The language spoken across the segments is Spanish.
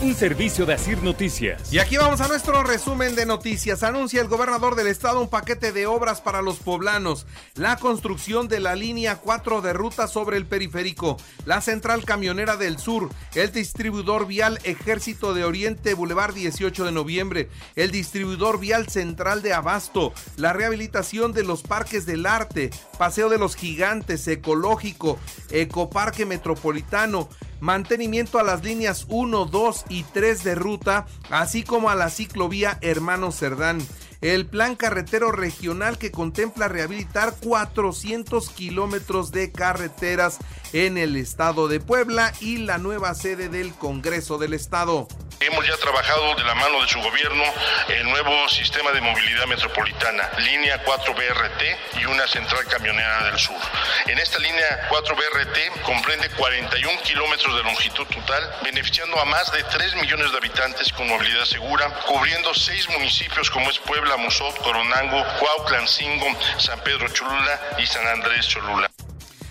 Un servicio de Asir Noticias. Y aquí vamos a nuestro resumen de noticias. Anuncia el gobernador del estado un paquete de obras para los poblanos. La construcción de la línea 4 de ruta sobre el periférico. La central camionera del sur. El distribuidor vial Ejército de Oriente Boulevard 18 de noviembre. El distribuidor vial central de Abasto. La rehabilitación de los parques del arte. Paseo de los Gigantes. Ecológico. Ecoparque Metropolitano mantenimiento a las líneas 1, 2 y 3 de ruta, así como a la ciclovía Hermano Cerdán. El plan carretero regional que contempla rehabilitar 400 kilómetros de carreteras en el estado de Puebla y la nueva sede del Congreso del Estado. Hemos ya trabajado de la mano de su gobierno el nuevo sistema de movilidad metropolitana, línea 4 BRT y una central camionera del sur. En esta línea 4 BRT comprende 41 kilómetros de longitud total, beneficiando a más de 3 millones de habitantes con movilidad segura, cubriendo seis municipios como es Puebla, Musot, Coronango, Cuautlancingo, San Pedro Cholula y San Andrés Cholula.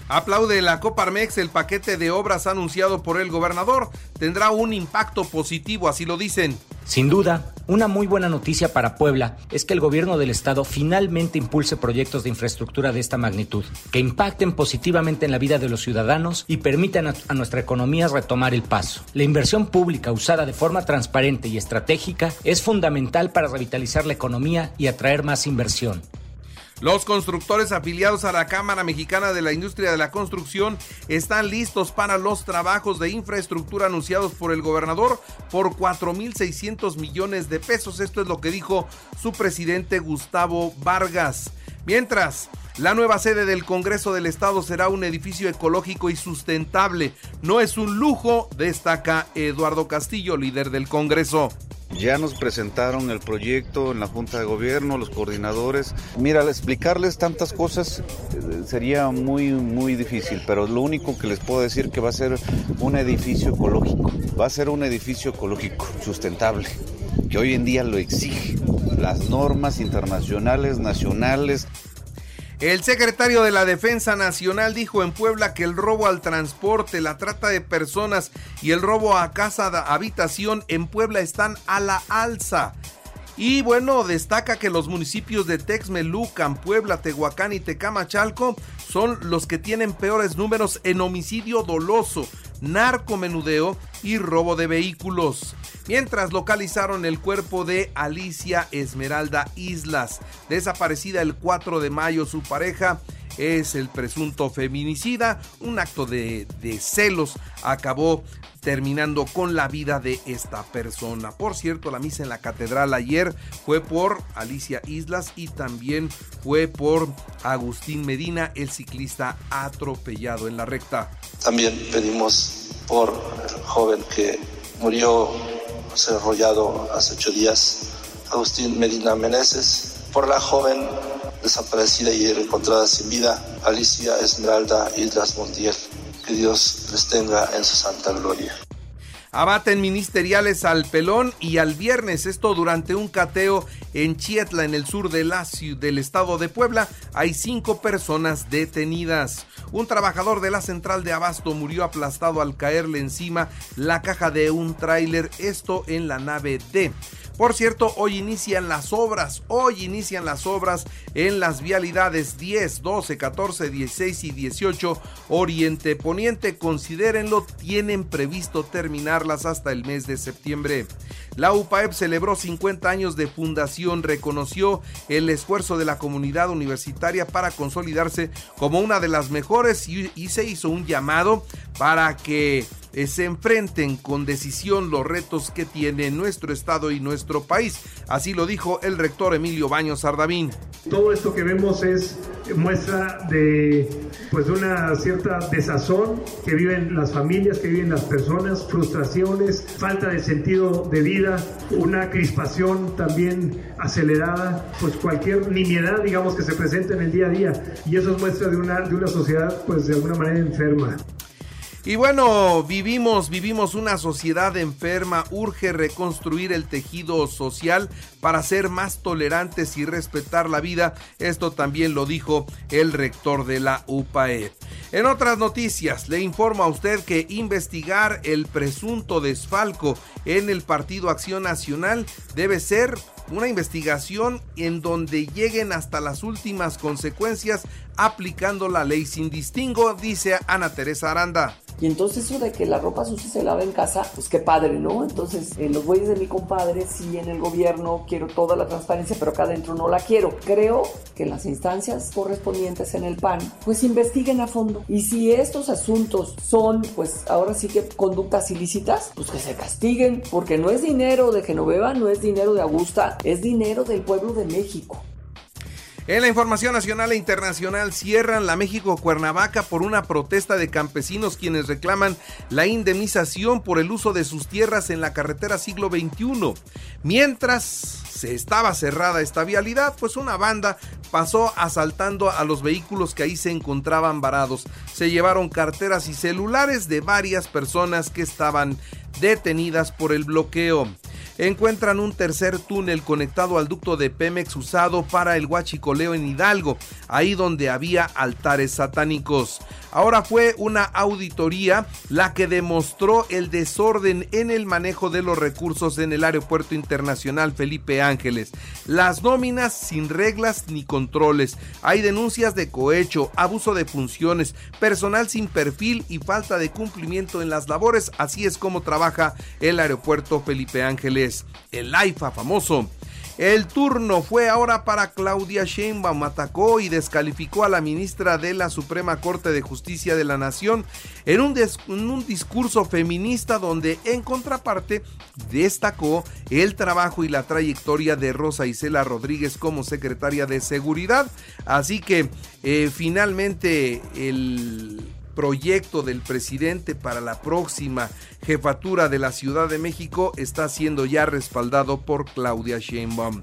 Aplaude la Coparmex el paquete de obras anunciado por el gobernador. Tendrá un impacto positivo, así lo dicen. Sin duda, una muy buena noticia para Puebla es que el gobierno del estado finalmente impulse proyectos de infraestructura de esta magnitud, que impacten positivamente en la vida de los ciudadanos y permitan a, nuestra economía retomar el paso. La inversión pública usada de forma transparente y estratégica es fundamental para revitalizar la economía y atraer más inversión. Los constructores afiliados a la Cámara Mexicana de la Industria de la Construcción están listos para los trabajos de infraestructura anunciados por el gobernador por 4.600 millones de pesos. Esto es lo que dijo su presidente Gustavo Vargas. Mientras, la nueva sede del Congreso del Estado será un edificio ecológico y sustentable. No es un lujo, destaca Eduardo Castillo, líder del Congreso. Ya nos presentaron el proyecto en la Junta de Gobierno, los coordinadores. Mira, explicarles tantas cosas eh, sería muy, muy difícil, pero lo único que les puedo decir que va a ser un edificio ecológico. Va a ser un edificio ecológico, sustentable, que hoy en día lo exige. Las normas internacionales, nacionales, el secretario de la Defensa Nacional dijo en Puebla que el robo al transporte, la trata de personas y el robo a casa de habitación en Puebla están a la alza. Y bueno, destaca que los municipios de Texmelucan, Puebla, Tehuacán y Tecamachalco son los que tienen peores números en homicidio doloso, narcomenudeo y robo de vehículos mientras localizaron el cuerpo de Alicia Esmeralda Islas, desaparecida el 4 de mayo. Su pareja es el presunto feminicida. Un acto de, celos acabó terminando con la vida de esta persona. Por cierto, la misa en la catedral ayer fue por Alicia Islas y también fue por Agustín Medina, el ciclista atropellado en la recta. También pedimos por el joven que murió desarrollado hace ocho días, Agustín Medina Meneses, por la joven desaparecida y encontrada sin vida, Alicia Esmeralda Islas Montiel. Que Dios les tenga en su santa gloria. Abaten ministeriales al Pelón y al viernes, esto durante un cateo en Chietla, en el sur de la, del estado de Puebla, hay cinco personas detenidas. Un trabajador de la central de Abasto murió aplastado al caerle encima la caja de un tráiler, esto en la nave D. Por cierto, hoy inician las obras, hoy inician las obras en las vialidades 10, 12, 14, 16 y 18 Oriente Poniente. Considérenlo, tienen previsto terminarlas hasta el mes de septiembre. La UPAEP celebró 50 años de fundación, reconoció el esfuerzo de la comunidad universitaria para consolidarse como una de las mejores y, y se hizo un llamado para que eh, se enfrenten con decisión los retos que tiene nuestro estado y nuestro país. Así lo dijo el rector Emilio Baños Sardavín. Todo esto que vemos es muestra de pues una cierta desazón que viven las familias, que viven las personas, frustraciones, falta de sentido de vida, una crispación también acelerada, pues cualquier nimiedad digamos que se presenta en el día a día y eso es muestra de una, de una sociedad pues de alguna manera enferma. Y bueno, vivimos, vivimos una sociedad enferma, urge reconstruir el tejido social para ser más tolerantes y respetar la vida. Esto también lo dijo el rector de la UPAE. En otras noticias, le informo a usted que investigar el presunto desfalco en el Partido Acción Nacional debe ser una investigación en donde lleguen hasta las últimas consecuencias aplicando la ley sin distingo, dice Ana Teresa Aranda. Y entonces eso de que la ropa sucia se lava en casa, pues qué padre, ¿no? Entonces, en los güeyes de mi compadre, sí en el gobierno quiero toda la transparencia, pero acá adentro no la quiero. Creo que las instancias correspondientes en el PAN, pues investiguen a fondo. Y si estos asuntos son, pues ahora sí que conductas ilícitas, pues que se castiguen, porque no es dinero de Genoveva, no es dinero de Augusta, es dinero del pueblo de México. En la información nacional e internacional cierran la México Cuernavaca por una protesta de campesinos quienes reclaman la indemnización por el uso de sus tierras en la carretera siglo XXI. Mientras se estaba cerrada esta vialidad, pues una banda pasó asaltando a los vehículos que ahí se encontraban varados. Se llevaron carteras y celulares de varias personas que estaban detenidas por el bloqueo encuentran un tercer túnel conectado al ducto de Pemex usado para el huachicoleo en Hidalgo, ahí donde había altares satánicos. Ahora fue una auditoría la que demostró el desorden en el manejo de los recursos en el Aeropuerto Internacional Felipe Ángeles. Las nóminas sin reglas ni controles. Hay denuncias de cohecho, abuso de funciones, personal sin perfil y falta de cumplimiento en las labores. Así es como trabaja el Aeropuerto Felipe Ángeles. El AIFA famoso el turno fue ahora para Claudia Sheinbaum. Atacó y descalificó a la ministra de la Suprema Corte de Justicia de la Nación en un, discurso feminista donde en contraparte destacó el trabajo y la trayectoria de Rosa Isela Rodríguez como secretaria de Seguridad. Así que eh, finalmente el proyecto del presidente para la próxima jefatura de la Ciudad de México está siendo ya respaldado por Claudia Sheinbaum.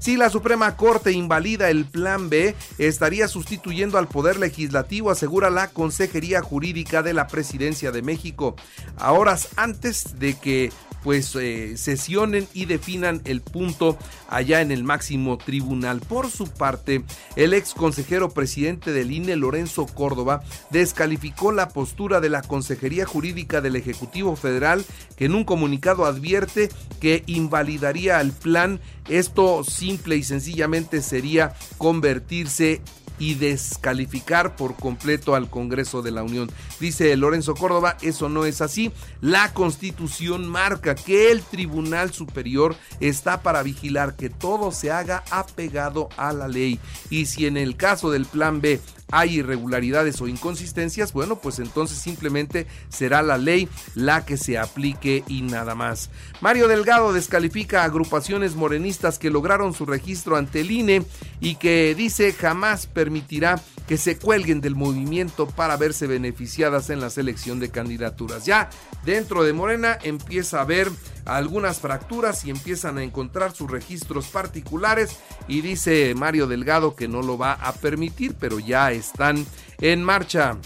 Si la Suprema Corte invalida el Plan B, estaría sustituyendo al Poder Legislativo, asegura la Consejería Jurídica de la Presidencia de México, a horas antes de que pues eh, sesionen y definan el punto allá en el máximo tribunal. Por su parte, el ex consejero presidente del INE, Lorenzo Córdoba, descalificó la postura de la Consejería Jurídica del Ejecutivo Federal, que en un comunicado advierte que invalidaría el plan. Esto simple y sencillamente sería convertirse y descalificar por completo al Congreso de la Unión. Dice Lorenzo Córdoba, eso no es así. La Constitución marca que el Tribunal Superior está para vigilar que todo se haga apegado a la ley. Y si en el caso del Plan B hay irregularidades o inconsistencias, bueno, pues entonces simplemente será la ley la que se aplique y nada más. Mario Delgado descalifica a agrupaciones morenistas que lograron su registro ante el INE y que dice jamás permitirá que se cuelguen del movimiento para verse beneficiadas en la selección de candidaturas. Ya dentro de Morena empieza a haber algunas fracturas y empiezan a encontrar sus registros particulares y dice Mario Delgado que no lo va a permitir, pero ya están en marcha.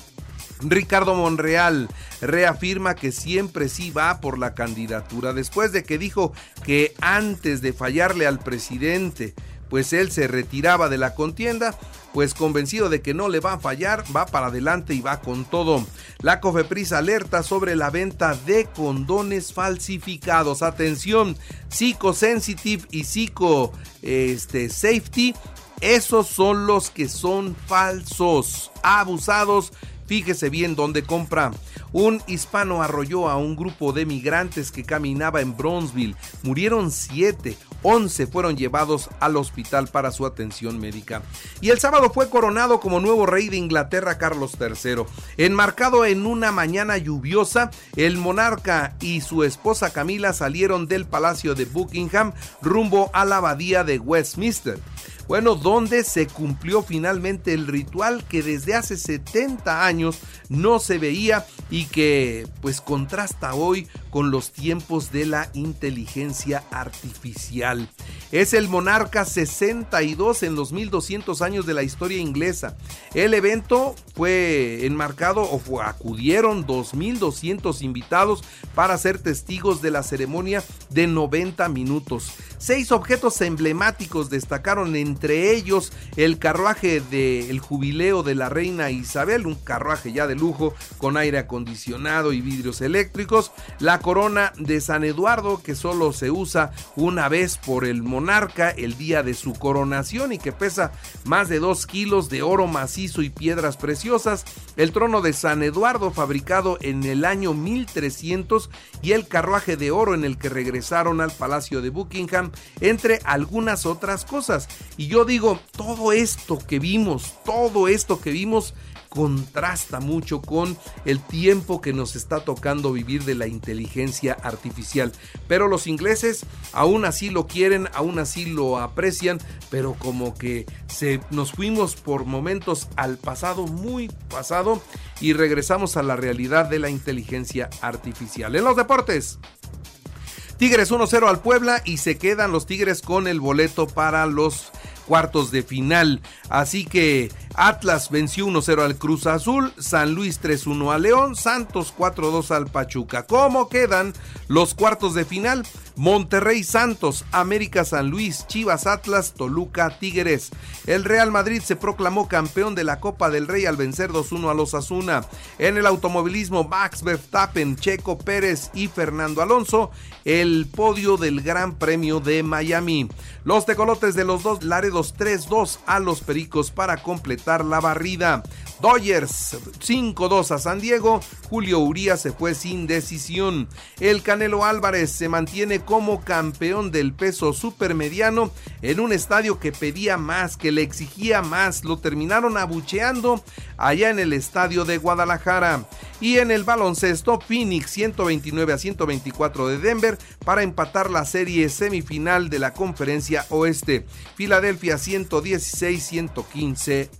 Ricardo Monreal reafirma que siempre sí va por la candidatura después de que dijo que antes de fallarle al presidente pues él se retiraba de la contienda, pues convencido de que no le va a fallar, va para adelante y va con todo. La Cofepris alerta sobre la venta de condones falsificados. Atención, Psicosensitive y Psico este, Safety, esos son los que son falsos, abusados. Fíjese bien dónde compra. Un hispano arrolló a un grupo de migrantes que caminaba en Bronzeville. Murieron siete. 11 fueron llevados al hospital para su atención médica. Y el sábado fue coronado como nuevo rey de Inglaterra Carlos III. Enmarcado en una mañana lluviosa, el monarca y su esposa Camila salieron del Palacio de Buckingham rumbo a la abadía de Westminster. Bueno, donde se cumplió finalmente el ritual que desde hace 70 años no se veía y que pues contrasta hoy con los tiempos de la inteligencia artificial. Es el monarca 62 en los 1200 años de la historia inglesa. El evento fue enmarcado o acudieron 2200 invitados para ser testigos de la ceremonia de 90 minutos. Seis objetos emblemáticos destacaron entre ellos el carruaje del jubileo de la reina Isabel, un carruaje ya de lujo con aire acondicionado y vidrios eléctricos, la corona de San Eduardo que solo se usa una vez por el monarca el día de su coronación y que pesa más de 2 kilos de oro macizo y piedras preciosas, el trono de San Eduardo fabricado en el año 1300 y el carruaje de oro en el que regresaron al Palacio de Buckingham entre algunas otras cosas. Y yo digo, todo esto que vimos, todo esto que vimos, contrasta mucho con el tiempo que nos está tocando vivir de la inteligencia artificial. Pero los ingleses aún así lo quieren, aún así lo aprecian, pero como que se nos fuimos por momentos al pasado, muy pasado, y regresamos a la realidad de la inteligencia artificial. En los deportes. Tigres 1-0 al Puebla y se quedan los Tigres con el boleto para los cuartos de final. Así que Atlas venció 1-0 al Cruz Azul, San Luis 3-1 al León, Santos 4-2 al Pachuca. ¿Cómo quedan los cuartos de final? Monterrey Santos, América San Luis, Chivas Atlas, Toluca Tigres. El Real Madrid se proclamó campeón de la Copa del Rey al vencer 2-1 a los Asuna. En el automovilismo, Max Verstappen, Checo Pérez y Fernando Alonso, el podio del Gran Premio de Miami. Los tecolotes de los dos Laredos 3-2 a los Pericos para completar la barrida. Dodgers 5-2 a San Diego. Julio Urías se fue sin decisión. El Canelo Álvarez se mantiene como campeón del peso supermediano en un estadio que pedía más, que le exigía más. Lo terminaron abucheando allá en el estadio de Guadalajara. Y en el baloncesto, Phoenix 129 a 124 de Denver para empatar la serie semifinal de la conferencia oeste. Filadelfia 116-115